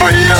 for you.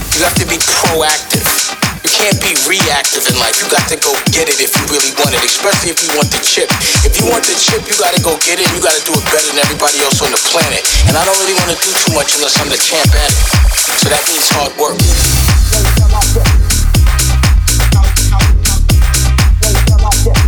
You have to be proactive. You can't be reactive in life. You got to go get it if you really want it, especially if you want the chip. If you want the chip, you got to go get it you got to do it better than everybody else on the planet. And I don't really want to do too much unless I'm the champ at it. So that means hard work. Yeah.